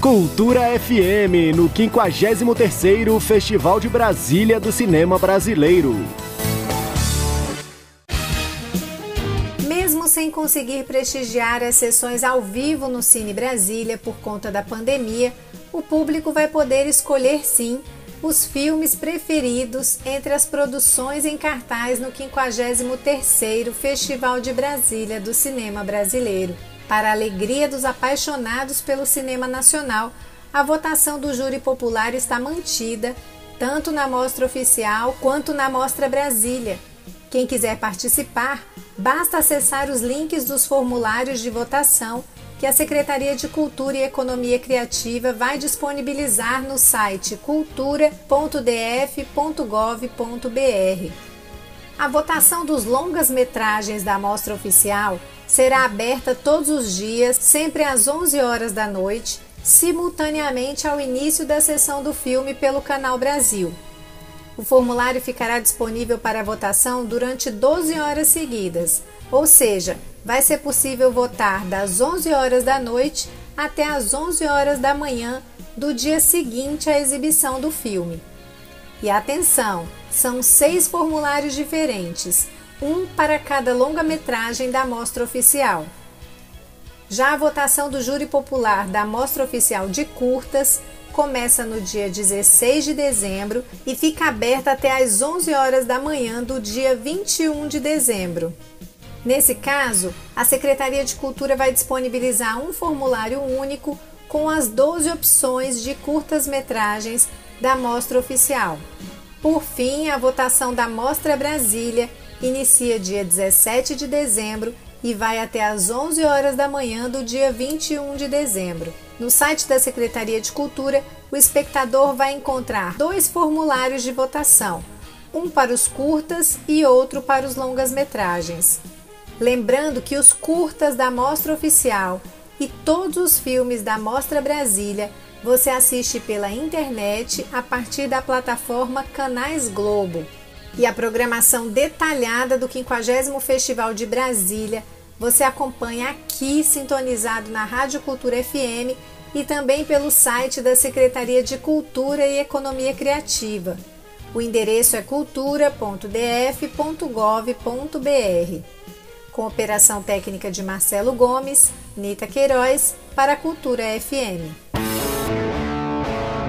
Cultura FM, no 53º Festival de Brasília do Cinema Brasileiro. Mesmo sem conseguir prestigiar as sessões ao vivo no Cine Brasília por conta da pandemia, o público vai poder escolher sim os filmes preferidos entre as produções em cartaz no 53º Festival de Brasília do Cinema Brasileiro. Para a alegria dos apaixonados pelo cinema nacional, a votação do júri popular está mantida, tanto na mostra oficial quanto na mostra Brasília. Quem quiser participar, basta acessar os links dos formulários de votação que a Secretaria de Cultura e Economia Criativa vai disponibilizar no site cultura.df.gov.br. A votação dos longas-metragens da mostra oficial será aberta todos os dias, sempre às 11 horas da noite, simultaneamente ao início da sessão do filme pelo Canal Brasil. O formulário ficará disponível para votação durante 12 horas seguidas, ou seja, vai ser possível votar das 11 horas da noite até as 11 horas da manhã do dia seguinte à exibição do filme. E atenção, são seis formulários diferentes um para cada longa-metragem da mostra oficial. Já a votação do júri popular da mostra oficial de curtas começa no dia 16 de dezembro e fica aberta até às 11 horas da manhã do dia 21 de dezembro. Nesse caso, a Secretaria de Cultura vai disponibilizar um formulário único com as 12 opções de curtas-metragens da mostra oficial. Por fim, a votação da Mostra Brasília inicia dia 17 de dezembro e vai até às 11 horas da manhã do dia 21 de dezembro. No site da Secretaria de Cultura, o espectador vai encontrar dois formulários de votação, um para os curtas e outro para os longas-metragens. Lembrando que os curtas da Mostra Oficial e todos os filmes da Mostra Brasília você assiste pela internet a partir da plataforma Canais Globo e a programação detalhada do 50 Festival de Brasília você acompanha aqui sintonizado na Rádio Cultura FM e também pelo site da Secretaria de Cultura e Economia Criativa. O endereço é cultura.df.gov.br. Com operação técnica de Marcelo Gomes, Nita Queiroz, para a Cultura FM.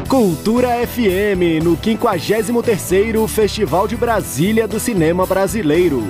Cultura FM, no 53º Festival de Brasília do Cinema Brasileiro.